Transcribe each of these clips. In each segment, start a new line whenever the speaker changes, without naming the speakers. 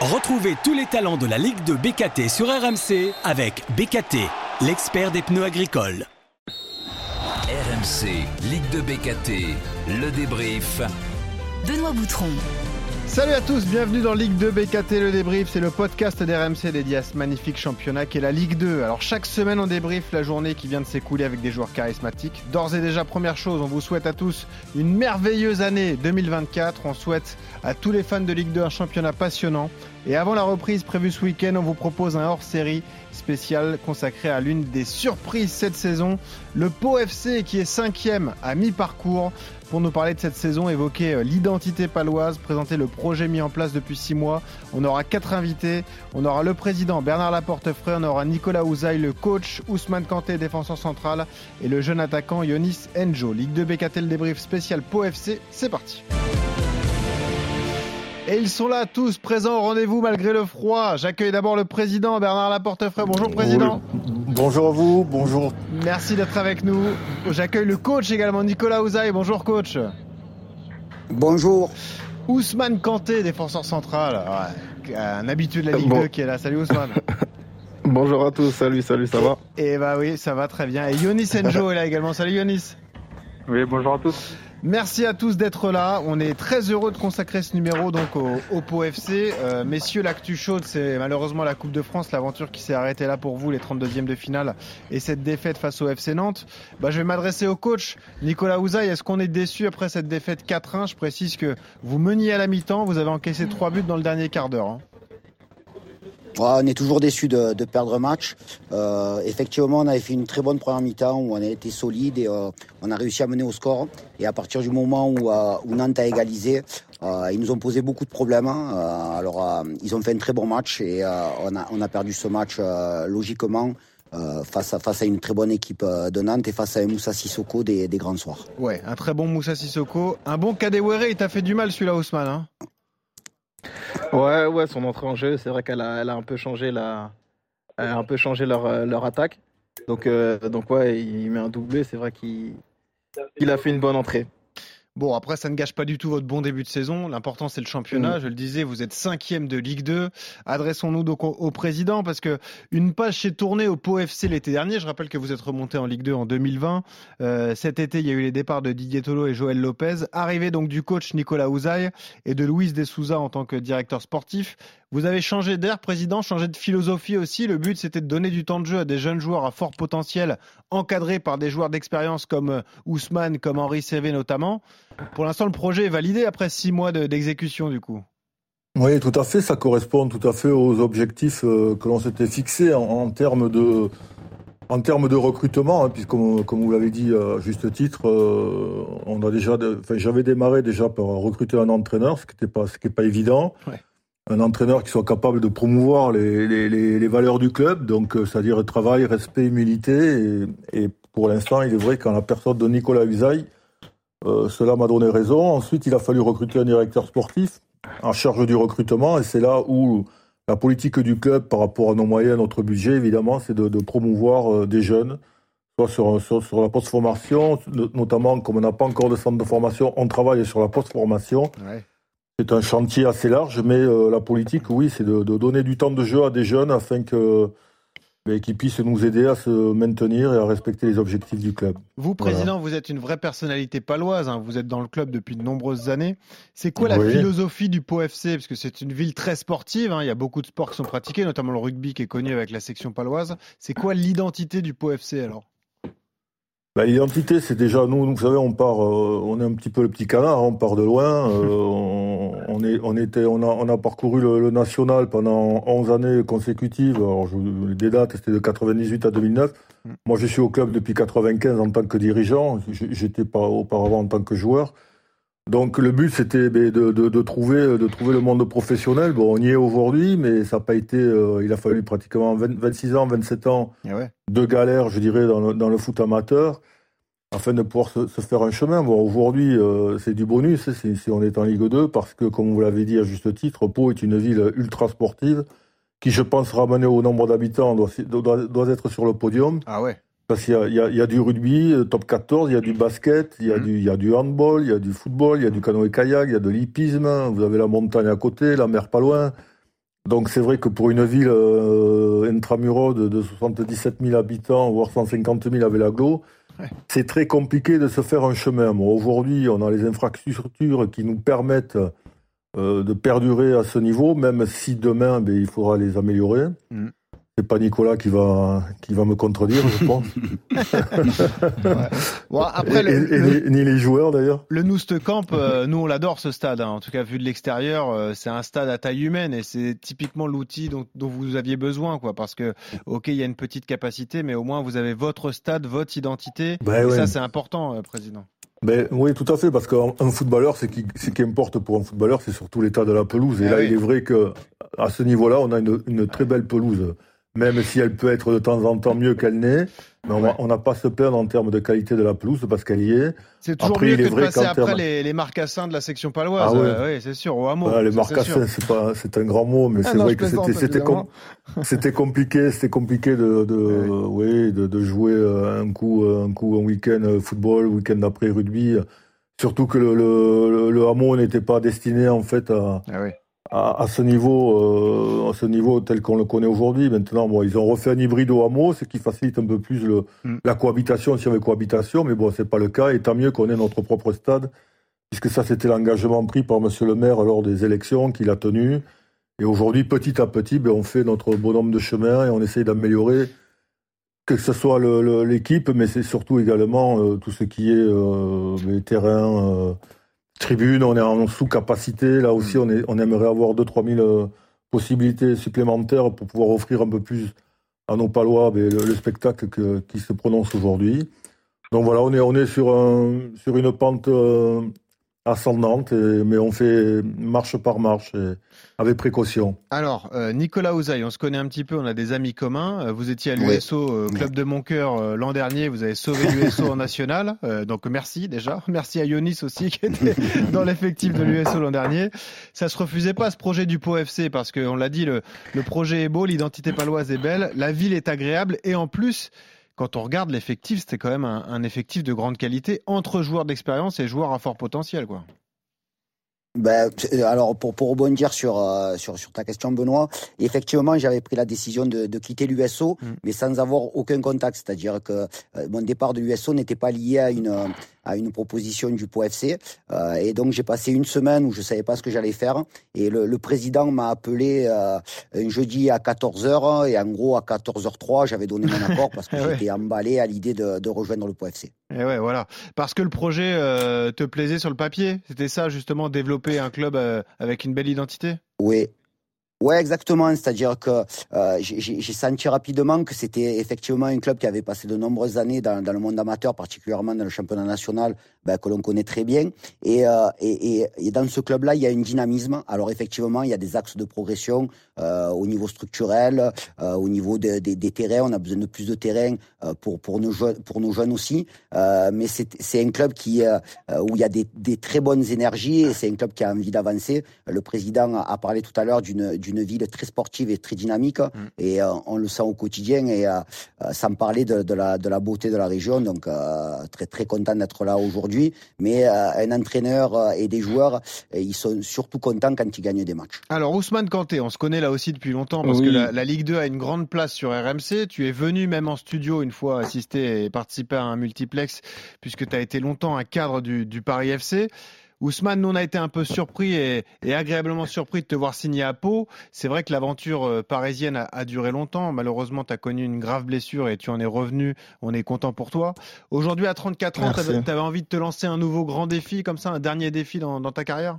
Retrouvez tous les talents de la Ligue de BKT sur RMC avec BKT, l'expert des pneus agricoles.
RMC, Ligue de BKT, le débrief.
Benoît Boutron.
Salut à tous, bienvenue dans Ligue 2 BKT Le Débrief, c'est le podcast d'RMC dédié à ce magnifique championnat qui est la Ligue 2. Alors chaque semaine on débrief la journée qui vient de s'écouler avec des joueurs charismatiques. D'ores et déjà, première chose, on vous souhaite à tous une merveilleuse année 2024. On souhaite à tous les fans de Ligue 2 un championnat passionnant. Et avant la reprise prévue ce week-end, on vous propose un hors-série spécial consacré à l'une des surprises cette saison, le Pau FC qui est cinquième à mi-parcours. Pour nous parler de cette saison, évoquer euh, l'identité paloise, présenter le projet mis en place depuis six mois. On aura quatre invités. On aura le président Bernard Laportefray, on aura Nicolas Ouzaï, le coach Ousmane Kanté, défenseur central, et le jeune attaquant Yonis Enjo. Ligue 2 BKT, le débrief spécial Pau FC, c'est parti. Et ils sont là tous présents au rendez-vous malgré le froid. J'accueille d'abord le président Bernard Laportefray. Bonjour président.
Bonjour à vous, bonjour.
Merci d'être avec nous. J'accueille le coach également Nicolas Ouzaï. Bonjour coach.
Bonjour.
Ousmane Kanté, défenseur central. Ouais, un habitué de la Ligue
Bon.
2 qui est là. Salut Ousmane.
Bonjour à tous, salut, salut, ça va
Et bah oui, ça va très bien. Et Yonis Enjo est là également. Salut Yonis.
Oui, bonjour à tous.
Merci à tous d'être là. On est très heureux de consacrer ce numéro donc au, au FC. Euh, messieurs, l'actu chaude, c'est malheureusement la Coupe de France, l'aventure qui s'est arrêtée là pour vous, les 32e de finale, et cette défaite face au FC Nantes. Bah, je vais m'adresser au coach Nicolas Ouzaï. Est-ce qu'on est déçu après cette défaite 4-1 Je précise que vous meniez à la mi-temps, vous avez encaissé trois buts dans le dernier quart d'heure. hein.
On est toujours déçu de, perdre un match. Euh, effectivement, on avait fait une très bonne première mi-temps où on a été solide et euh, on a réussi à mener au score. Et à partir du moment où, euh, Nantes a égalisé, ils nous ont posé beaucoup de problèmes. hein. Alors, ils ont fait un très bon match et on, a, perdu ce match logiquement face, à, une très bonne équipe de Nantes et face à un Moussa Sissoko des, grands soirs.
Ouais, un très bon Moussa Sissoko. Un bon Kadewere, il t'a fait du mal celui-là, Ousmane. Hein?
Ouais, ouais, son entrée en jeu, c'est vrai qu'elle a, elle a un peu changé la, un peu changé leur, euh, leur attaque. Donc, euh, donc ouais, il met un doublé, c'est vrai qu'il il a fait une bonne entrée.
Bon, après, ça ne gâche pas du tout votre bon début de saison. L'important, c'est le championnat. Je le disais, vous êtes cinquième de Ligue 2. Adressons-nous donc au, au président parce que une page s'est tournée au Pau FC l'été dernier. Je rappelle que vous êtes remonté en Ligue 2 en 2020. Euh, cet été, il y a eu les départs de Didier Tolo et Joël Lopez. Arrivée donc du coach Nicolas Ouzaï et de Louise Dessouza en tant que directeur sportif. Vous avez changé d'air, président, changé de philosophie aussi. Le but, c'était de donner du temps de jeu à des jeunes joueurs à fort potentiel, encadrés par des joueurs d'expérience comme euh, Ousmane, comme Henri Cévé notamment. Pour l'instant, le projet est validé après six mois de- d'exécution, du coup.
Oui, tout à fait, ça correspond tout à fait aux objectifs euh, que l'on s'était fixés en, en termes de en termes de recrutement, hein, puisque comme, comme vous l'avez dit à juste titre, euh, on a déjà, de- enfin, j'avais démarré déjà par recruter un entraîneur, ce qui n'était pas, ce qui est pas évident.
Ouais.
Un entraîneur qui soit capable de promouvoir les, valeurs du club, donc euh, c'est-à-dire travail, respect, humilité. Et, pour l'instant, il est vrai qu'en la personne de Nicolas Usaï, euh, cela m'a donné raison. Ensuite, il a fallu recruter un directeur sportif en charge du recrutement, et c'est là où la politique du club par rapport à nos moyens, notre budget, évidemment, c'est de, promouvoir euh, des jeunes, soit sur, la post-formation, no- notamment comme on n'a pas encore de centre de formation, on travaille sur la post-formation. C'est un chantier assez large, mais euh, la politique, oui, c'est de, de donner du temps de jeu à des jeunes afin que ben, qu'ils puissent nous aider à se maintenir et à respecter les objectifs du club.
Vous, président, vous êtes une vraie personnalité paloise. hein. Vous êtes dans le club depuis de nombreuses années. C'est quoi la
Oui.
philosophie du Pau FC Parce que c'est une ville très sportive. hein. Il y a beaucoup de sports qui sont pratiqués, notamment le rugby qui est connu avec la section paloise. C'est quoi l'identité du Pau FC alors?
Bah, L'identité, c'est déjà nous, vous savez, on part, euh, on est un petit peu le petit canard, on part de loin. euh, on, on est, on était, on a, on a parcouru le, le national pendant 11 années consécutives. Alors, je, des dates, c'était de 98 à 2009.
Mm.
Moi, je suis au club depuis 95 en tant que dirigeant. J'étais pas auparavant en tant que joueur. Donc, le but, c'était ben, de, de, de trouver, de trouver le monde professionnel. Bon, on y est aujourd'hui, mais ça n'a pas été. euh, il a fallu pratiquement 20 26 ans, 27 ans
ouais.
de galère, je dirais, dans le, dans le foot amateur, afin de pouvoir se, se faire un chemin. Bon, aujourd'hui, euh, c'est du bonus hein, si, si on est en Ligue 2, parce que, comme vous l'avez dit à juste titre, Pau est une ville ultra sportive, qui, je pense, ramenée au nombre d'habitants, doit, doit, doit être sur le podium.
Ah ouais.
Parce qu'il y a, y, y du rugby, euh, top 14, il y a du basket, il y a,
Mhm.
du, il y a du handball, il y a du football, il y a du canoë-kayak, il y a de l'hippisme, vous avez la montagne à côté, la mer pas loin. Donc c'est vrai que pour une ville euh, intramuros de, de 77 000 habitants, voire 150 000 avec
Ouais.
c'est très compliqué de se faire un chemin. Bon, Aujourd'hui, on a les infrastructures qui nous permettent euh, de perdurer à ce niveau, même si demain, ben, il faudra les améliorer.
Mhm.
C'est pas Nicolas qui va, qui va me contredire, je pense.
Bon, après,
Et-
le,
et- et
le-
ni, les joueurs d'ailleurs.
le Noost Camp, euh, nous on l'adore ce stade. hein. En tout cas, vu de l'extérieur, euh, c'est un stade à taille humaine et c'est typiquement l'outil dont, dont vous aviez besoin, quoi. Parce que, ok, il y a une petite capacité, mais au moins vous avez votre stade, votre identité.
Ben
et
ouais.
ça, c'est important, euh, président.
Ben, oui, tout à fait, parce qu'un un footballeur, ce qui, ce qui importe pour un footballeur, c'est surtout l'état de la pelouse. Et
Ah
là,
oui.
il est vrai que à ce niveau-là, on a une, une très belle pelouse. Même si elle peut être de temps en temps mieux qu'elle n'est, mais on va-
Ouais.
on n'a pas à se plaindre en termes de qualité de la pelouse parce qu'elle y est.
C'est toujours
Après,
mieux
il est
que de
vrai
passer
qu'en
après
termes-
les, les marcassins de la section paloise.
Ah ouais.
Euh, oui, c'est sûr, au hameau.
Les marcassins, c'est pas, c'est un grand mot, mais
Ah
c'est vrai que c'était, com- compliqué, c'était compliqué de, de, oui, de, de jouer euh, un coup, euh, un coup, un week-end football, week-end d'après rugby. Surtout que le, le, le- le hameau n'était pas destiné en fait à,
Ah oui.
À, à ce niveau, euh, à ce niveau tel qu'on le connaît aujourd'hui. Maintenant, bon, ils ont refait un hybride au hameau, ce qui facilite un peu plus le,
Mm.
la cohabitation s'il y avait cohabitation, mais bon, c'est pas le cas. Et tant mieux qu'on ait notre propre stade, puisque ça, c'était l'engagement pris par Monsieur le Maire lors des élections qu'il a tenu. Et aujourd'hui, petit à petit, ben, on fait notre bonhomme de chemin et on essaye d'améliorer que ce soit l'équipe, mais c'est surtout également euh, tout ce qui est euh, les terrains, tribunes. On est en sous-capacité. Là aussi, on, est, on aimerait avoir 2-3 000 euh, possibilités supplémentaires pour pouvoir offrir un peu plus à nos Palois ben, le, le spectacle que- qui se prononce aujourd'hui. Donc voilà, on est, on est sur, un, sur une pente euh, ascendante, et- mais on fait marche par marche et avec précaution.
Alors, euh, Nicolas Ouzaï, on se connaît un petit peu, on a des amis communs. Euh, Vous étiez à l'USO, euh, club de mon cœur, euh, l'an dernier. Vous avez sauvé l'USO en national. Euh, donc, merci déjà. Merci à Yonis aussi, qui était dans l'effectif de l'USO l'an dernier. Ça se refusait pas, ce projet du Pau FC, parce qu'on l'a dit, le, le projet est beau, l'identité paloise est belle, la ville est agréable. Et en plus, quand on regarde l'effectif, c'était quand même un, effectif de grande qualité entre joueurs d'expérience et joueurs à fort potentiel, quoi.
Ben, alors pour, pour rebondir sur, euh, sur sur ta question Benoît, effectivement j'avais pris la décision de, de quitter l'USO,
Mm.
mais sans avoir aucun contact, c'est-à-dire que euh, mon départ de l'USO n'était pas lié à une à une proposition du POFC, euh, et donc j'ai passé une semaine où je savais pas ce que j'allais faire, et le, le président m'a appelé un jeudi à 14h, et en gros à 14h03 j'avais donné mon accord parce que
ouais.
j'étais emballé à l'idée de, de rejoindre le POFC.
Et ouais, voilà. Parce que le projet te plaisait sur le papier. C'était ça, justement, développer un club euh, avec une belle identité?
Oui. Ouais, exactement. C'est-à-dire que euh, j'ai senti rapidement que c'était effectivement un club qui avait passé de nombreuses années dans, le monde amateur, particulièrement dans le championnat national, ben, que l'on connaît très bien. Et, euh, et, dans ce club-là, il y a un dynamisme. Alors effectivement, il y a des axes de progression euh, au niveau structurel, au niveau de- de- des terrains. On a besoin de plus de terrains pour nos jeunes, aussi. Mais c'est un club où il y a des, des très bonnes énergies et c'est un club qui a envie d'avancer. Le président a parlé tout à l'heure d'une d'une ville très sportive et très dynamique et euh, on le sent au quotidien et euh, euh, sans parler de, de la de la beauté de la région. Donc euh, très très content d'être là aujourd'hui. Mais euh, un entraîneur et des joueurs, ils sont surtout contents quand ils gagnent des matchs.
Alors, Ousmane Kanté, on se connaît là aussi depuis longtemps parce que la, la Ligue 2 a une grande place sur RMC. Tu es venu même en studio une fois assister et participer à un multiplex puisque tu as été longtemps un cadre du, du Paris FC. Ousmane, nous on a été un peu surpris et, et agréablement surpris de te voir signer à Pau. C'est vrai que l'aventure euh, parisienne a, a duré longtemps. Malheureusement, tu as connu une grave blessure et tu en es revenu. On est content pour toi. Aujourd'hui, à 34 ans, tu avais envie de te lancer un nouveau grand défi comme ça, un dernier défi dans, dans ta carrière?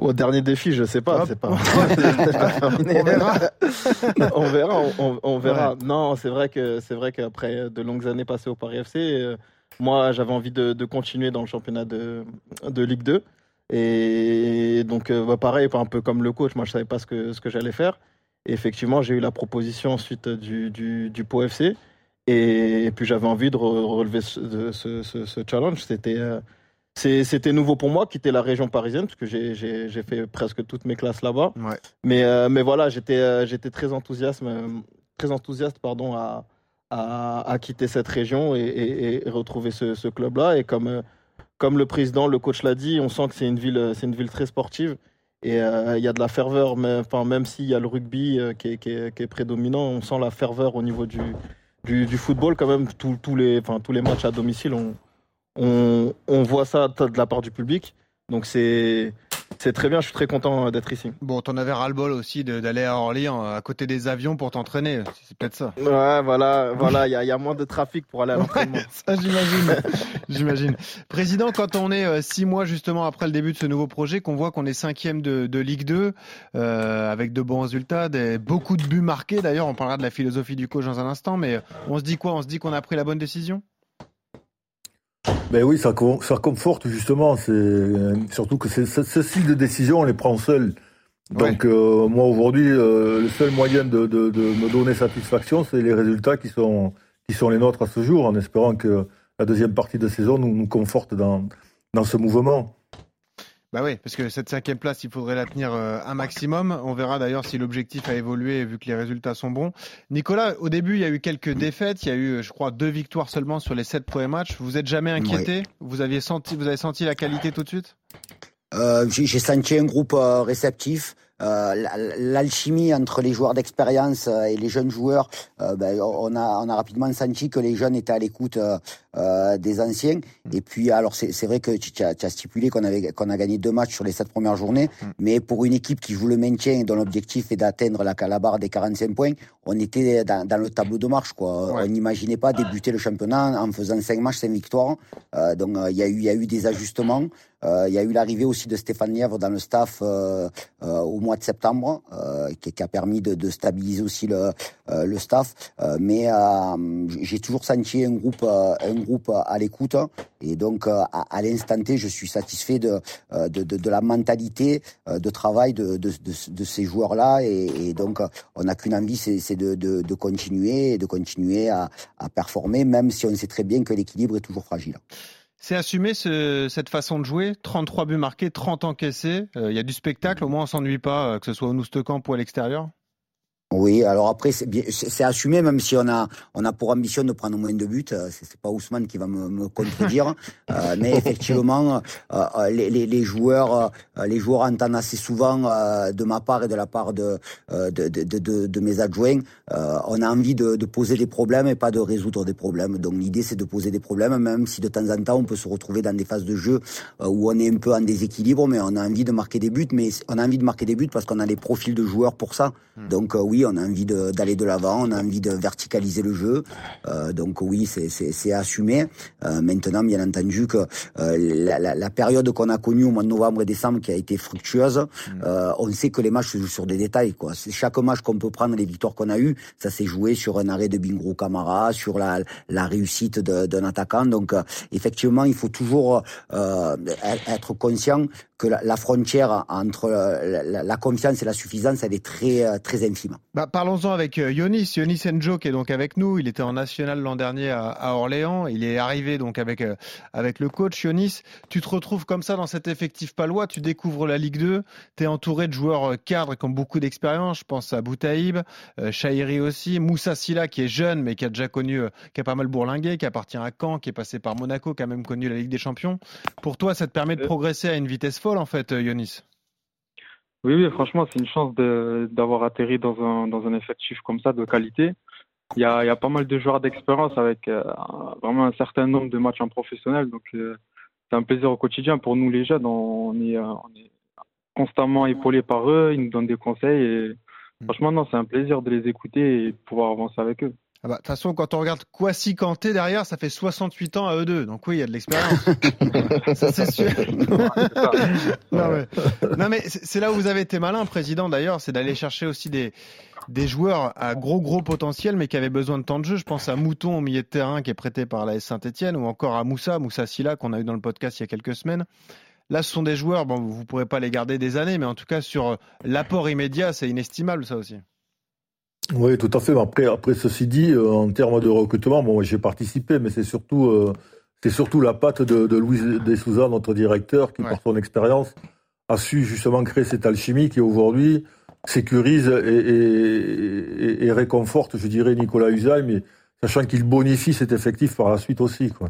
Au dernier défi, je sais pas, c'est.
On verra.
on verra, on, on- on verra. Non, c'est vrai que c'est vrai qu'après de longues années passées au Paris FC, euh, moi j'avais envie de, de continuer dans le championnat de, de Ligue 2. Et donc euh, bah, pareil, un peu comme le coach, moi je savais pas ce que ce que j'allais faire. Et effectivement, j'ai eu la proposition ensuite du du, du Pau FC. Et, puis j'avais envie de re- relever ce, ce, ce- ce challenge. C'était euh, c'était nouveau pour moi, quitter la région parisienne, parce que j'ai- fait presque toutes mes classes là-bas.
Ouais.
Mais, euh, mais voilà, j'étais euh, très enthousiaste, très enthousiaste pardon, à, à, quitter cette région et, et- et retrouver ce, club-là. Et comme, euh, comme le président, le coach l'a dit, on sent que c'est une ville, euh, une ville très sportive. Et il y a de la ferveur, mais, enfin, même s'il y a le rugby qui est, qui, est, qui, est, prédominant, on sent la ferveur au niveau du, du, football quand même. Tous les, enfin, tous les matchs à domicile, on, on, on voit ça de la part du public. Donc c'est c'est très bien, je suis très content d'être ici.
Bon, t'en avais ras-le-bol aussi d'aller à Orléans, à côté des avions pour t'entraîner. C'est peut-être ça.
Ouais, voilà, voilà, il y, y, a moins de trafic pour aller à l'entraînement.
ça, j'imagine. j'imagine. Président, quand on est euh, six mois justement après le début de ce nouveau projet, qu'on voit qu'on est cinquième de, de Ligue 2, euh, avec de bons résultats, des, beaucoup de buts marqués. D'ailleurs, on parlera de la philosophie du coach dans un instant, mais on se dit quoi? On se dit qu'on a pris la bonne décision?
Ben oui, ça, ça conforte justement. C'est euh, surtout que ce style de décision, on les prend seuls. Donc euh, moi aujourd'hui, euh, le seul moyen de, de, de, me donner satisfaction, c'est les résultats qui sont qui sont les nôtres à ce jour, en espérant que la deuxième partie de saison nous, nous conforte dans dans ce mouvement.
Bah oui, parce que cette cinquième place, il faudrait la tenir euh, un maximum. On verra d'ailleurs si l'objectif a évolué vu que les résultats sont bons. Nicolas, au début, il y a eu quelques défaites. Il y a eu, je crois, deux victoires seulement sur les sept premiers matchs. Vous êtes jamais inquiété? Vous aviez senti, vous avez senti la qualité tout de suite?
Euh, J'ai senti un groupe euh, réceptif. Euh, l'alchimie entre les joueurs d'expérience euh, et les jeunes joueurs, euh, ben, on, a, on a rapidement senti que les jeunes étaient à l'écoute des anciens. Mm. Et puis, alors c'est vrai que tu as, stipulé qu'on avait qu'on a gagné deux matchs sur les sept premières journées, mm. mais pour une équipe qui joue le maintien et dont l'objectif est d'atteindre la, la barre des 45 points, on était dans, dans le tableau de marche. Quoi. On n'imaginait pas débuter le championnat en faisant cinq matchs, cinq victoires. donc il y a eu y a eu des ajustements. Il y a eu l'arrivée aussi de Stéphane Nièvre dans le staff au mois de septembre, euh, qui, qui, a permis de, de stabiliser aussi le, euh, le staff. Euh, mais j'ai toujours senti un groupe, un groupe à l'écoute. Et donc, à, à l'instant T, je suis satisfait de, de, de, de la mentalité de travail de, de, de ces joueurs-là. Et, et, donc, on n'a qu'une envie, c'est de, continuer et de continuer à, à performer, même si on sait très bien que l'équilibre est toujours fragile.
C'est assumer ce, cette façon de jouer, 33 buts marqués, 30 encaissés. Euh, il y a du spectacle, au moins on s'ennuie pas, euh, que ce soit au Noustecamp ou à l'extérieur.
Oui, alors après c'est assumé, même si on a on a pour ambition de prendre moins de buts. Euh, c'est pas Ousmane qui va me, me contredire, euh, mais effectivement euh, les, les, les, joueurs les joueurs entendent assez souvent de ma part et de la part de de, de, de, de mes adjoints, on a envie de, de, poser des problèmes et pas de résoudre des problèmes. Donc l'idée c'est de poser des problèmes, même si de temps en temps on peut se retrouver dans des phases de jeu où on est un peu en déséquilibre, mais on a envie de marquer des buts. Mais on a envie de marquer des buts parce qu'on a les profils de joueurs pour ça. Hmm. Donc oui on a envie d'aller de l'avant, on a envie de verticaliser le jeu. Euh, donc oui, c'est assumé. Euh, maintenant, bien entendu que euh, la, la, la, période qu'on a connue au mois de novembre et décembre, qui a été fructueuse, mm. euh, on sait que les matchs se jouent sur des détails. Quoi. Chaque match qu'on peut prendre, les victoires qu'on a eues, ça s'est joué sur un arrêt de Bingrou Camara, sur la, la réussite d'un attaquant. Donc effectivement, il faut toujours être conscient que la, frontière entre la, confiance et la suffisance, elle est très très infime.
Bah, parlons-en avec euh, Yonis, Yonis Enjo qui est donc avec nous. Il était en national l'an dernier à, Orléans. Il est arrivé donc avec euh, avec le coach Yonis. Tu te retrouves comme ça dans cet effectif palois. Tu découvres la Ligue 2. Tu es entouré de joueurs euh, cadres qui ont beaucoup d'expérience. Je pense à Boutaïb, euh, aussi, Moussa Silla qui est jeune mais qui a déjà connu, qui a pas mal bourlingué, qui appartient à Caen, qui est passé par Monaco, qui a même connu la Ligue des Champions. Pour toi, ça te permet de progresser à une vitesse folle en fait, Yonis.
Oui, oui, franchement, c'est une chance d'avoir atterri dans un, dans un effectif comme ça, de qualité. Il y a, il y a pas mal de joueurs d'expérience avec euh, vraiment un certain nombre de matchs en professionnel. Donc, euh, c'est un plaisir au quotidien pour nous, les jeunes. On est, euh, on est constamment épaulés par eux. Ils nous donnent des conseils. Et mmh. franchement, non, c'est un plaisir de les écouter et de pouvoir avancer avec eux.
Ah bah, de toute façon, quand on regarde Kwasi Kanté derrière, ça fait 68 ans à eux deux. Donc oui, il y a de l'expérience. ça, c'est sûr. non, mais, c'est là où vous avez été malin, président, d'ailleurs, c'est d'aller chercher aussi des, des joueurs à gros, gros potentiel, mais qui avaient besoin de temps de jeu. Je pense à Mouton au milieu de terrain, qui est prêté par la Saint-Etienne, ou encore à Moussa, Moussa Silla, qu'on a eu dans le podcast il y a quelques semaines. Là, ce sont des joueurs, bon, vous ne pourrez pas les garder des années, mais en tout cas, sur l'apport immédiat, c'est inestimable, ça aussi.
Oui, tout à fait. Après, après ceci dit, euh, en termes de recrutement, bon, j'ai participé, mais c'est surtout, euh, c'est surtout la patte de, de Louis Dessouza, notre directeur, qui, par son expérience, a su justement créer cette alchimie qui aujourd'hui sécurise et, et, et, réconforte, je dirais, Nicolas Usaï, mais sachant qu'il bonifie cet effectif par la suite aussi. Quoi.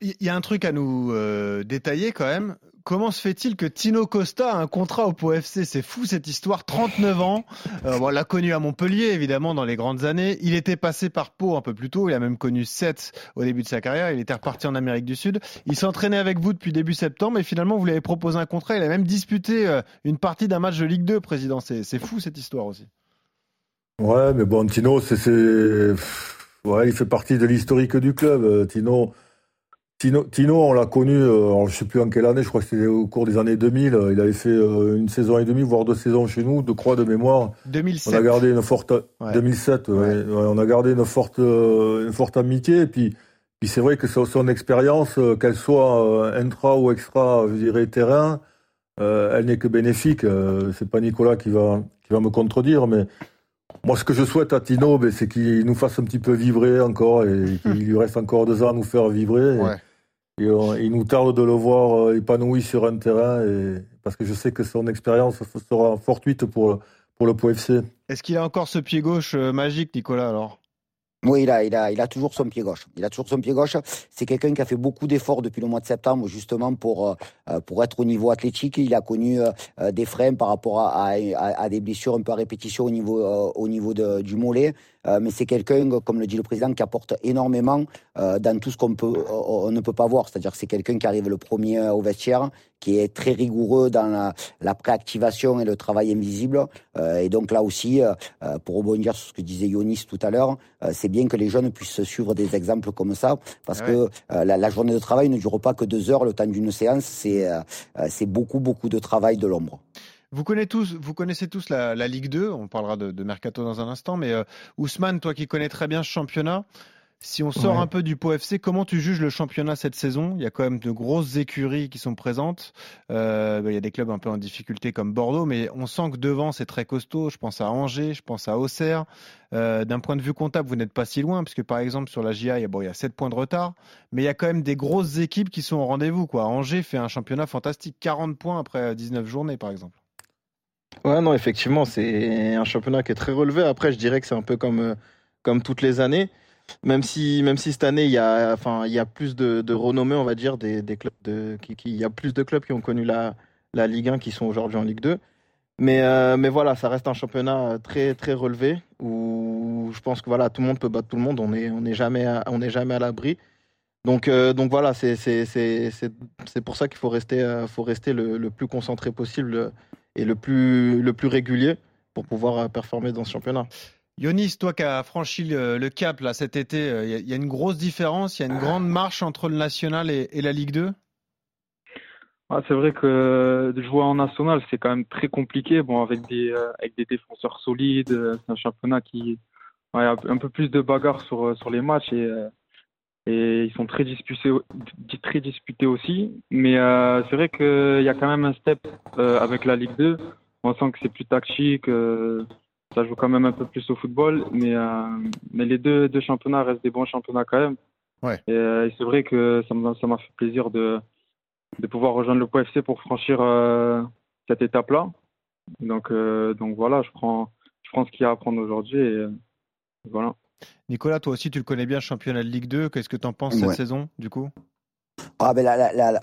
Il y a un truc à nous euh, détailler quand même. Comment se fait-il que Tino Costa a un contrat au Pau FC C'est fou cette histoire. 39 ans. Euh, on l'a connu à Montpellier, évidemment, dans les grandes années. Il était passé par Pau un peu plus tôt. Il a même connu 7 au début de sa carrière. Il était reparti en Amérique du Sud. Il s'entraînait avec vous depuis début septembre et finalement, vous lui avez proposé un contrat. Il a même disputé euh, une partie d'un match de Ligue 2, président. C'est fou cette histoire aussi.
Ouais, mais bon, Tino, c'est. Ouais, il fait partie de l'historique du club. Tino. Tino, Tino, on l'a connu, euh, je ne sais plus en quelle année, je crois que c'était au cours des années 2000. Euh, il avait fait euh, une saison et demie, voire deux saisons chez nous, de croix de mémoire.
2007.
On a gardé une forte, 2007, on a gardé une forte, une forte amitié. Et puis, puis c'est vrai que son, expérience, qu'elle soit intra ou extra, je dirais terrain, elle n'est que bénéfique. c'est pas Nicolas qui va, qui va me contredire, mais moi, ce que je souhaite à Tino, ben, c'est qu'il nous fasse un petit peu vibrer encore et qu'il lui reste encore deux ans à nous faire vibrer. Et il nous tarde de le voir euh, épanoui sur un terrain, et, parce que je sais que son expérience sera fortuite pour, pour le POFC.
Est-ce qu'il a encore ce pied gauche euh, magique, Nicolas, alors?
Oui, il a, il, a, il a toujours son pied gauche. Il a toujours son pied gauche. C'est quelqu'un qui a fait beaucoup d'efforts depuis le mois de septembre, justement, pour, euh, pour être au niveau athlétique. Il a connu des freins par rapport à, à, des blessures un peu à répétition au niveau, au niveau de, du mollet. Euh, mais c'est quelqu'un, comme le dit le président, qui apporte énormément euh, dans tout ce qu'on peut, on ne peut pas voir. C'est-à-dire que c'est quelqu'un qui arrive le premier au vestiaire, qui est très rigoureux dans la, la préactivation et le travail invisible. Euh, et donc là aussi, pour rebondir sur ce que disait Yonis tout à l'heure, c'est bien que les jeunes puissent suivre des exemples comme ça, parce que la, la, journée de travail ne dure pas que deux heures, le temps d'une séance, c'est c'est beaucoup, beaucoup de travail de l'ombre.
Vous connaissez tous, vous connaissez tous la, Ligue 2, on parlera de, Mercato dans un instant, mais euh, Ousmane, toi qui connais très bien ce championnat, si on sort un peu du Pau FC, comment tu juges le championnat cette saison? Il y a quand même de grosses écuries qui sont présentes. Euh, bah, il y a des clubs un peu en difficulté comme Bordeaux, mais on sent que devant c'est très costaud. Je pense à Angers, je pense à Auxerre. Euh, d'un point de vue comptable, vous n'êtes pas si loin, puisque par exemple sur la GIA, il y a, bon, il y a 7 points de retard, mais il y a quand même des grosses équipes qui sont au rendez-vous. Angers fait un championnat fantastique, 40 points après 19 journées par exemple.
Ouais, non, effectivement, c'est un championnat qui est très relevé. Après, je dirais que c'est un peu comme, euh, comme toutes les années. Même si, même si cette année, il y a, enfin, il y a plus de, de renommée, on va dire, des, clubs de, qui, il y a plus de clubs qui ont connu la, la Ligue 1 qui sont aujourd'hui en Ligue 2. Mais, euh, mais voilà, ça reste un championnat très, très relevé où je pense que voilà, tout le monde peut battre tout le monde. On n'est on est jamais, est jamais à l'abri. Donc, euh, donc voilà, c'est pour ça qu'il faut rester, faut rester le, le, plus concentré possible et le plus, le plus régulier pour pouvoir euh, performer dans ce championnat.
Yonis, toi qui as franchi le, cap là, cet été, il euh, y, a une grosse différence, il y a une grande marche entre le national et, la Ligue 2
ah, C'est vrai que de jouer en national, c'est quand même très compliqué. Bon, avec des, euh, avec des défenseurs solides, c'est un championnat qui a un peu plus de bagarre sur, sur les matchs et et ils sont très disputés, très disputés aussi. Mais euh, c'est vrai qu'il y a quand même un step euh, avec la Ligue 2. On sent que c'est plus tactique, euh, ça joue quand même un peu plus au football, mais, mais les deux, deux championnats restent des bons championnats quand même.
Ouais.
Et, c'est vrai que ça m'a, ça m'a fait plaisir de, de pouvoir rejoindre le POFC pour franchir cette étape-là. Donc, donc voilà, je prends, je prends ce qu'il y a à prendre aujourd'hui et voilà.
Nicolas, toi aussi, tu le connais bien, championnat de Ligue 2. Qu'est-ce que tu en penses cette saison, du coup?
Ah ben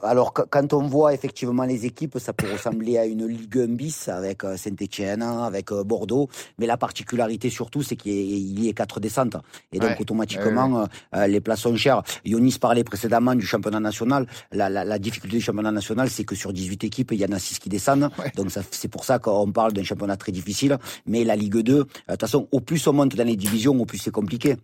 alors quand on voit effectivement les équipes, ça peut ressembler à une Ligue 1 bis avec euh, Saint-Etienne, avec euh, Bordeaux, mais la particularité surtout c'est qu'il y, ait quatre descentes et donc automatiquement euh, les places sont chères. Yonis parlait précédemment du championnat national. La, difficulté du championnat national c'est que sur 18 équipes il y en a 6 qui descendent, donc c'est pour ça qu'on parle d'un championnat très difficile. Mais la Ligue 2, de toute façon, au plus on monte dans les divisions, au plus c'est compliqué.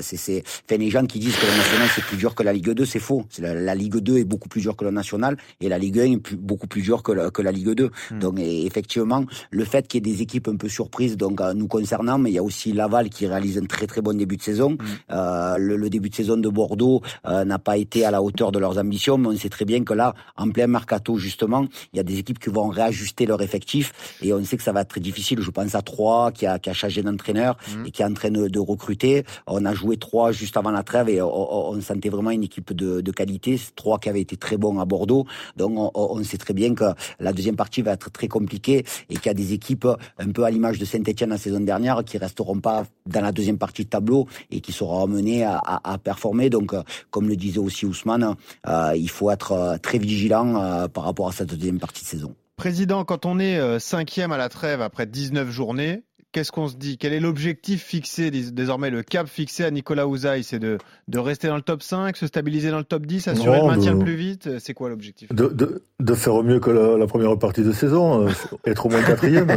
c'est enfin, les gens qui disent que le national c'est plus dur que la Ligue 2, c'est faux. C'est la Ligue 2 est beaucoup plus dur que le national et la Ligue 1 est beaucoup plus dur que la, que la Ligue 2. Hmm. Donc effectivement, le fait qu'il y ait des équipes un peu surprises, donc nous concernant, mais il y a aussi Laval qui réalise un très très bon début de saison. Hmm. Euh, le, début de saison de Bordeaux euh, n'a pas été à la hauteur de leurs ambitions, mais on sait très bien que là, en plein mercato justement, il y a des équipes qui vont réajuster leur effectif et on sait que ça va être très difficile. Je pense à Troyes qui a, qui a changé d'entraîneur hmm. et qui est en train de, recruter. On a joué Troyes juste avant la trêve et on, sentait vraiment une équipe de, de qualité. 3 qui avait été très bon à Bordeaux. Donc on, sait très bien que la deuxième partie va être très compliquée et qu'il y a des équipes un peu à l'image de Saint-Etienne la saison dernière qui resteront pas dans la deuxième partie de tableau et qui seront amenées à, performer. Donc comme le disait aussi Ousmane, euh, il faut être très vigilant euh, par rapport à cette deuxième partie de saison.
Président, quand on est euh, cinquième à la trêve après 19 journées, qu'est-ce qu'on se dit? Quel est l'objectif fixé désormais, le cap fixé à Nicolas Ouzaï? C'est de, de, rester dans le top 5, se stabiliser dans le top 10, assurer le maintien le plus vite? C'est quoi l'objectif?
De, de, de, faire mieux que la, la, première partie de saison, euh, être au moins quatrième.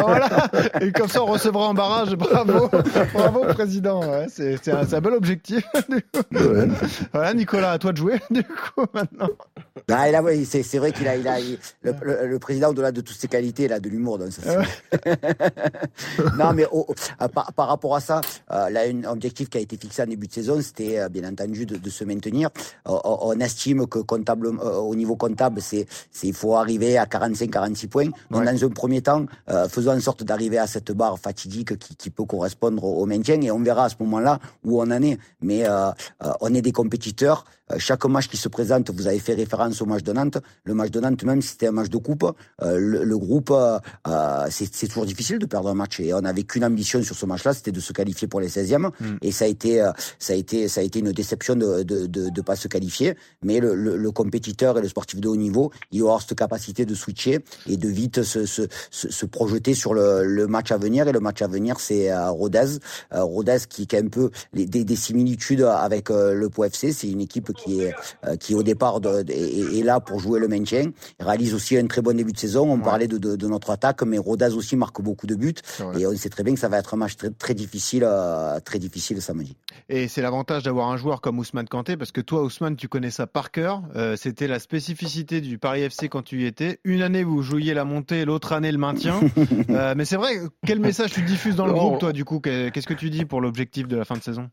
voilà Et comme ça, on recevra en barrage. Bravo Bravo, Président ouais, C'est un, un, bel objectif. Ouais. Voilà, Nicolas, à toi de jouer, du coup, maintenant.
Ah, là, oui, c'est vrai qu'il a, il a il, le, le, le, président, au-delà de toutes ses qualités, il a de l'humour. Donc ça, non, mais euh, par, par, rapport à ça, euh, là, un objectif qui a été fixé en début de saison, c'était euh, bien entendu de, de, se maintenir. Euh, on estime que comptable, au niveau comptable, c'est il faut arriver à 45-46 points. Donc, ouais. dans un premier temps, faisons en sorte d'arriver à cette barre fatidique qui, qui, peut correspondre au, maintien, et on verra à ce moment-là où on en est. Mais on est des compétiteurs. Chaque match qui se présente, vous avez fait référence au match de Nantes. Le match de Nantes, même si c'était un match de coupe, le, le, groupe, c'est toujours difficile de perdre un match et on n'avait qu'une ambition sur ce match-là, c'était de se qualifier pour les 16e. Mm. Et ça a été, ça a été, ça a été une déception de de, de, de pas se qualifier. Mais le, le, le, compétiteur et le sportif de haut niveau, il aura cette capacité de switcher et de vite se, se, se, se projeter sur le, le, match à venir. Et le match à venir, c'est euh, Rodez, euh, Rodez qui, qui a un peu les, des, des, similitudes avec euh, le Pau FC. C'est une équipe qui est qui au départ de, de, est, est, là pour jouer le maintien. Réalise aussi un très bon début de saison. On ouais. parlait de, notre attaque, mais Rodez aussi marque beaucoup de buts. Et on sait très bien que ça va être un match très, très difficile, euh, très difficile samedi.
Et c'est l'avantage d'avoir un joueur comme Ousmane Kanté, parce que toi, Ousmane, tu connais ça par cœur. Euh, C'était la spécificité du Paris FC quand tu y étais. Une année, vous jouiez la montée, l'autre année, le maintien. euh, mais c'est vrai, quel message tu diffuses dans le groupe, toi, du coup? Qu'est-ce que tu dis pour l'objectif de la fin de saison?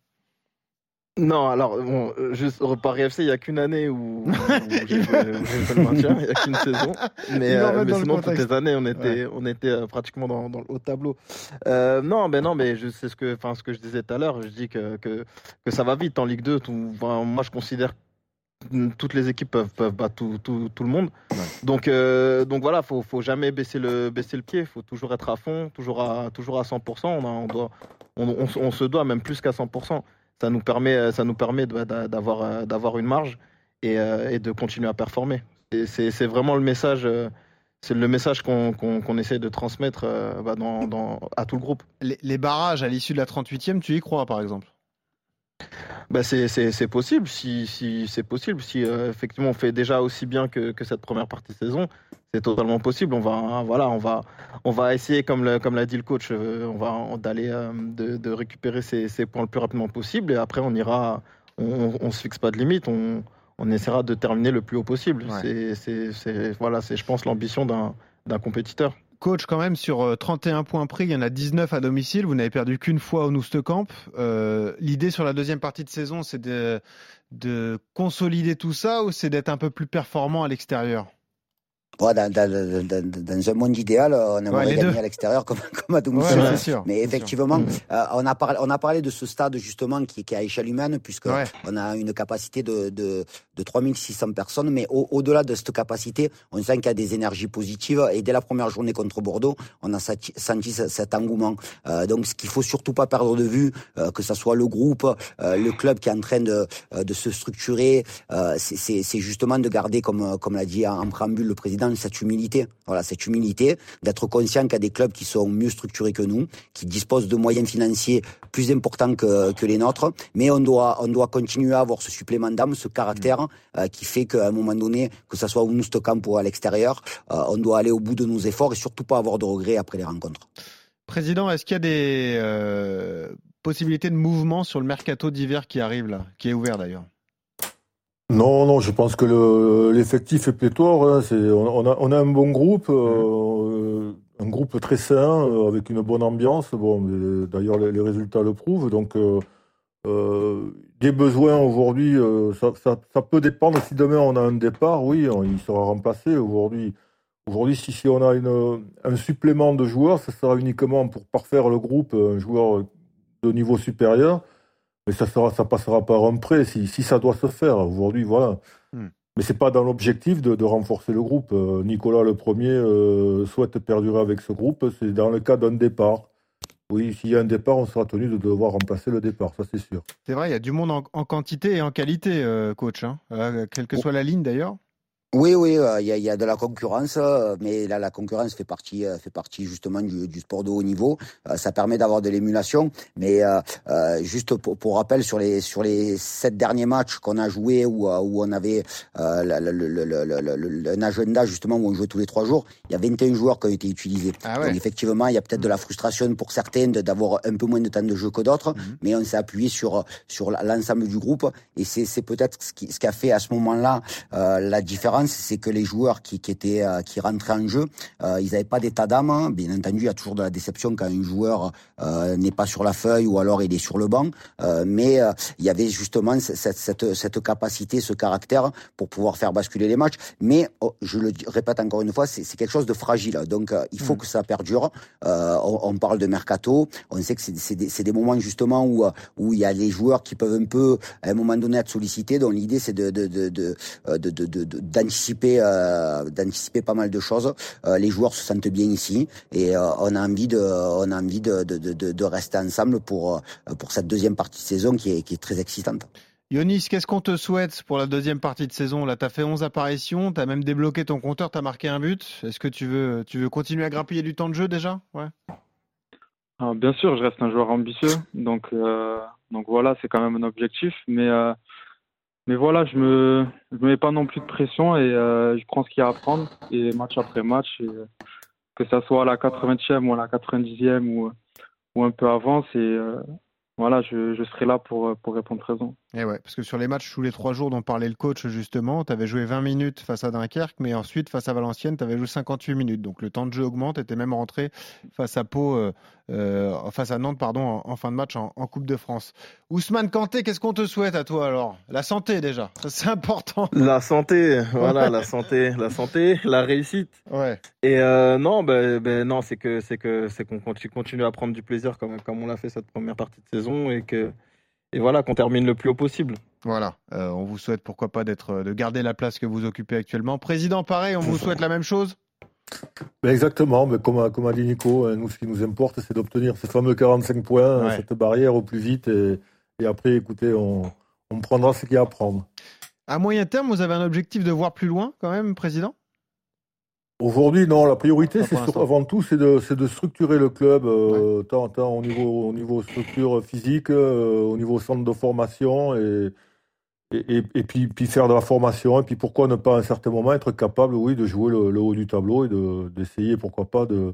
Non, alors, bon, juste au Paris FC, il n'y a qu'une année où, où j'ai fait le maintien, il n'y a qu'une saison. Mais, euh, mais sinon, toutes les années, on était, ouais. on était euh, pratiquement dans, dans, le haut tableau. Euh, non, ben non, mais je sais ce que, enfin, ce que je disais tout à l'heure. Je dis que, que, que, ça va vite en Ligue 2. Tout, enfin, moi, je considère que toutes les équipes peuvent, peuvent battre tout, tout, tout le monde. Ouais. Donc, euh, donc voilà, faut, faut jamais baisser le, baisser le pied. Faut toujours être à fond, toujours à, toujours à 100%. On, a, on doit, on, on, on se doit même plus qu'à 100% ça nous permet, ça nous permet d'avoir, d'avoir une marge et, et, de continuer à performer. C'est vraiment le message, c'est le message qu'on qu qu essaie de transmettre bah, à tout le groupe.
Les, les barrages à l'issue de la 38e, tu y crois par exemple?
Bah c'est possible, si, si c'est possible, si euh, effectivement on fait déjà aussi bien que, que cette première partie de saison, c'est totalement possible. On va, voilà, on va, on va essayer, comme l'a comme dit le coach, euh, on va d'aller euh, de, de, récupérer ces, ces, points le plus rapidement possible et après on ira, on, on se fixe pas de limite, on, on essaiera de terminer le plus haut possible. Ouais. C'est voilà, c'est je pense l'ambition d'un compétiteur.
Coach, quand même, sur 31 points pris, il y en a 19 à domicile. Vous n'avez perdu qu'une fois au Noustecamp. Euh, L'idée sur la deuxième partie de saison, c'est de, consolider tout ça ou c'est d'être un peu plus performant à l'extérieur?
Ouais, dans, dans, dans, dans, un monde idéal, on aimerait ouais, gagner à l'extérieur comme, comme, à domicile. Ouais, sûr, Mais effectivement, euh, on, a parlé, on a parlé de ce stade justement qui, qui est à échelle humaine, puisque on a une capacité de, de, de 3600 personnes. Mais au-delà au de cette capacité, on sent qu'il y a des énergies positives. Et dès la première journée contre Bordeaux, on a senti cet engouement. Euh, donc, ce qu'il faut surtout pas perdre de vue, euh, que ce soit le groupe, euh, le club qui est en train de, euh, de se structurer, c'est justement de garder, comme, comme l'a dit en préambule le président, cette humilité. Voilà, cette humilité d'être conscient qu'il y a des clubs qui sont mieux structurés que nous, qui disposent de moyens financiers plus importants que, que les nôtres, mais on doit, on doit continuer à avoir ce supplément d'âme, ce caractère mmh. euh, qui fait qu'à un moment donné, que ce soit au Noustecamp ou à l'extérieur, euh, on doit aller au bout de nos efforts et surtout pas avoir de regrets après les rencontres.
Président, est-ce qu'il y a des euh, possibilités de mouvement sur le mercato d'hiver qui arrive là, qui est ouvert d'ailleurs?
Non, non, je pense que l'effectif est pléthore. Hein, on, a, on, a, un bon groupe, euh, un groupe très sain, euh, avec une bonne ambiance. Bon, d'ailleurs, les, les, résultats le prouvent. Donc, euh, des besoins aujourd'hui, ça, ça, ça, peut dépendre. Si demain on a un départ, oui, il sera remplacé. Aujourd'hui, aujourd'hui, si, si, on a une, un supplément de joueurs, ce sera uniquement pour parfaire le groupe, un joueur de niveau supérieur. Mais ça sera, ça passera par un prêt si, si ça doit se faire. Aujourd'hui, voilà. Hmm. Mais c'est pas dans l'objectif de, de, renforcer le groupe. Euh, Nicolas le premier euh, souhaite perdurer avec ce groupe. C'est dans le cas d'un départ. Oui, s'il y a un départ, on sera tenu de devoir remplacer le départ, ça c'est sûr.
C'est vrai, il y a du monde en, quantité et en qualité, euh, coach, hein. quelle que soit la ligne d'ailleurs.
Oui, oui, euh, il y, a, de la concurrence, euh, mais là, la concurrence fait partie, euh, fait partie justement du, sport de haut niveau. ça permet d'avoir de l'émulation, mais juste pour, rappel sur les sur les sept derniers matchs qu'on a joués où, où on avait un agenda justement où on jouait tous les trois jours, il y a 21 joueurs qui ont été utilisés. Ah Donc effectivement, il y a peut-être de la frustration pour certains d'avoir un peu moins de temps de jeu que d'autres, mhm. mais on s'est appuyé sur sur l'ensemble du groupe et c'est peut-être ce qui, ce qui a fait à ce moment-là la différence c'est que les joueurs qui, étaient euh, qui rentraient en jeu, euh, ils n'avaient pas d'état d'âme. Hein. Bien entendu, il y a toujours de la déception quand un joueur euh, n'est pas sur la feuille ou alors il est sur le banc. mais il y avait justement cette, capacité, ce caractère pour pouvoir faire basculer les matchs. Mais oh, je le répète encore une fois, c'est quelque chose de fragile. Donc il faut mm. que ça perdure. On, parle de mercato. On sait que c'est des, moments justement où où il y a les joueurs qui peuvent un peu à un moment donné être sollicités. Donc l'idée c'est de d'anticiper euh, d'anticiper pas mal de choses. Euh, les joueurs se sentent bien ici et euh, on a envie de on a envie de, de, de, de rester ensemble pour pour cette deuxième partie de saison qui est, qui est très excitante.
Yonis, qu'est-ce qu'on te souhaite pour la deuxième partie de saison? Là, tu as fait 11 apparitions, tu as même débloqué ton compteur, tu as marqué un but. Est-ce que tu veux, tu veux continuer à grappiller du temps de jeu déjà? Ouais.
Ah, bien sûr, je reste un joueur ambitieux, donc, donc voilà, c'est quand même un objectif. Mais mais voilà, je me, je me mets pas non plus de pression et euh, je prends ce qu'il y a à prendre et match après match, et, que ça soit à la 80e ou à la 90e ou, ou un peu avant, c'est euh, voilà, je, je, serai là pour, pour répondre présent.
Et ouais, parce que sur les matchs tous les trois jours dont parlait le coach justement, tu avais joué 20 minutes face à Dunkerque, mais ensuite face à Valenciennes, tu avais joué 58 minutes. Donc le temps de jeu augmente et tu même rentré face à Pau, euh, euh, face à Nantes, pardon, en, fin de match en, Coupe de France. Ousmane Kanté, qu'est-ce qu'on te souhaite à toi alors? La santé déjà, c'est important.
La santé, voilà, la santé, la santé, la réussite. Ouais. Et euh, non, ben, ben, non, c'est que c'est que c'est qu'on continue à prendre du plaisir comme comme on l'a fait cette première partie de saison et que et voilà, qu'on termine le plus haut possible.
Voilà, euh, on vous souhaite pourquoi pas d'être, de garder la place que vous occupez actuellement. Président, pareil, on vous souhaite la même chose?
Ben exactement, mais comme, a, comme a dit Nico, hein, nous ce qui nous importe c'est d'obtenir ces fameux 45 points, cette barrière au plus vite et, et après écoutez, on, on prendra ce qu'il y a à prendre.
À moyen terme, vous avez un objectif de voir plus loin quand même, Président?
Aujourd'hui, non. La priorité, c'est avant tout, c'est de, de, structurer le club, euh, tant, tant, au niveau, au niveau structure physique, euh, au niveau centre de formation, et, et, et, puis, puis, faire de la formation. Et puis pourquoi ne pas à un certain moment être capable, oui, de jouer le, haut du tableau et d'essayer, pourquoi pas, de,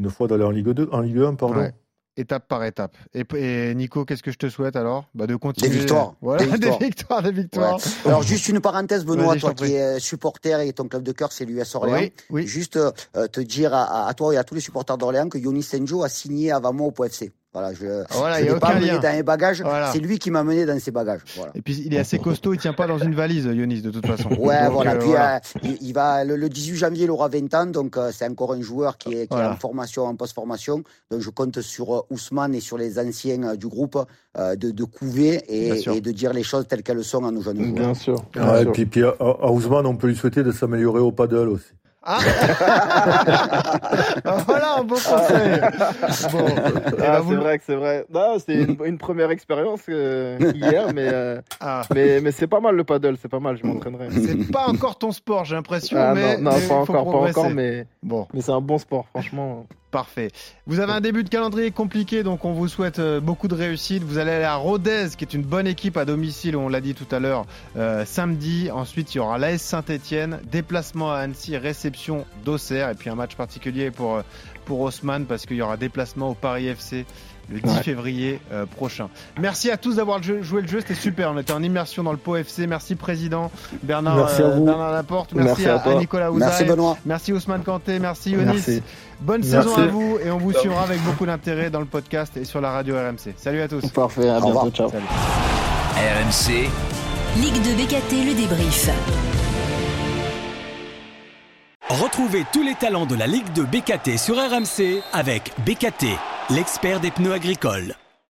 une fois d'aller en Ligue 2, en Ligue 1, pardon
étape par étape. Et, Nico, qu'est-ce que je te souhaite alors? Bah De continuer.
Des victoires.
Voilà, des victoires, des victoires.
Alors, juste une parenthèse, Benoît, toi qui es supporter et ton club de cœur, c'est l'US Orléans. Oui, Juste euh, te dire à, toi et à tous les supporters d'Orléans que Yonis Senjo a signé avant moi au PFC. Voilà, je ne voilà, l'ai pas mené dans les bagages. C'est lui qui m'a mené dans ses bagages.
Et puis il est assez costaud, il tient pas dans une valise, Yonis, de toute façon.
Ouais, voilà. Euh, puis euh, il, va le, 18 janvier, il aura 20 ans, donc euh, c'est encore un joueur qui est, qui est en formation, en post-formation. Donc je compte sur Ousmane et sur les anciens du groupe de, de couver et, et, de dire les choses telles qu'elles sont à nos jeunes joueurs.
Bien sûr.
et puis, puis à, à Ousmane, on peut lui souhaiter de s'améliorer au paddle aussi. Ah
voilà un beau conseil.
Bon, ah, ben, c'est vrai que c'est vrai. Non, c'est une, première expérience euh, hier, mais, euh, ah. mais mais c'est pas mal le paddle, c'est pas mal. Je m'entraînerai.
C'est pas encore ton sport, j'ai l'impression.
Ah,
mais,
non, pas encore, pas encore, mais bon, mais c'est un bon sport, franchement.
Parfait. Vous avez un début de calendrier compliqué, donc on vous souhaite euh, beaucoup de réussite. Vous allez aller à Rodez, qui est une bonne équipe à domicile, on l'a dit tout à l'heure, euh, samedi. Ensuite, il y aura l'AS Saint-Etienne, déplacement à Annecy, réception d'Auxerre, et puis un match particulier pour, euh, pour Haussmann, parce qu'il y aura déplacement au Paris FC le 10 février euh, prochain. Merci à tous d'avoir joué le jeu, c'était super. On était en immersion dans le PO FC. Merci président Bernard,
merci euh,
Bernard Laporte. Merci, à, Nicolas Ouzaï.
Merci Benoît.
Merci Ousmane Kanté. Merci Yonis. Bonne saison à vous et on vous suivra avec beaucoup d'intérêt dans le podcast et sur la radio RMC. Salut à tous.
Parfait, à bientôt. Ciao.
RMC.
Ligue de BKT, le débrief.
Retrouvez tous les talents de la Ligue de BKT sur RMC avec BKT l'expert des pneus agricoles.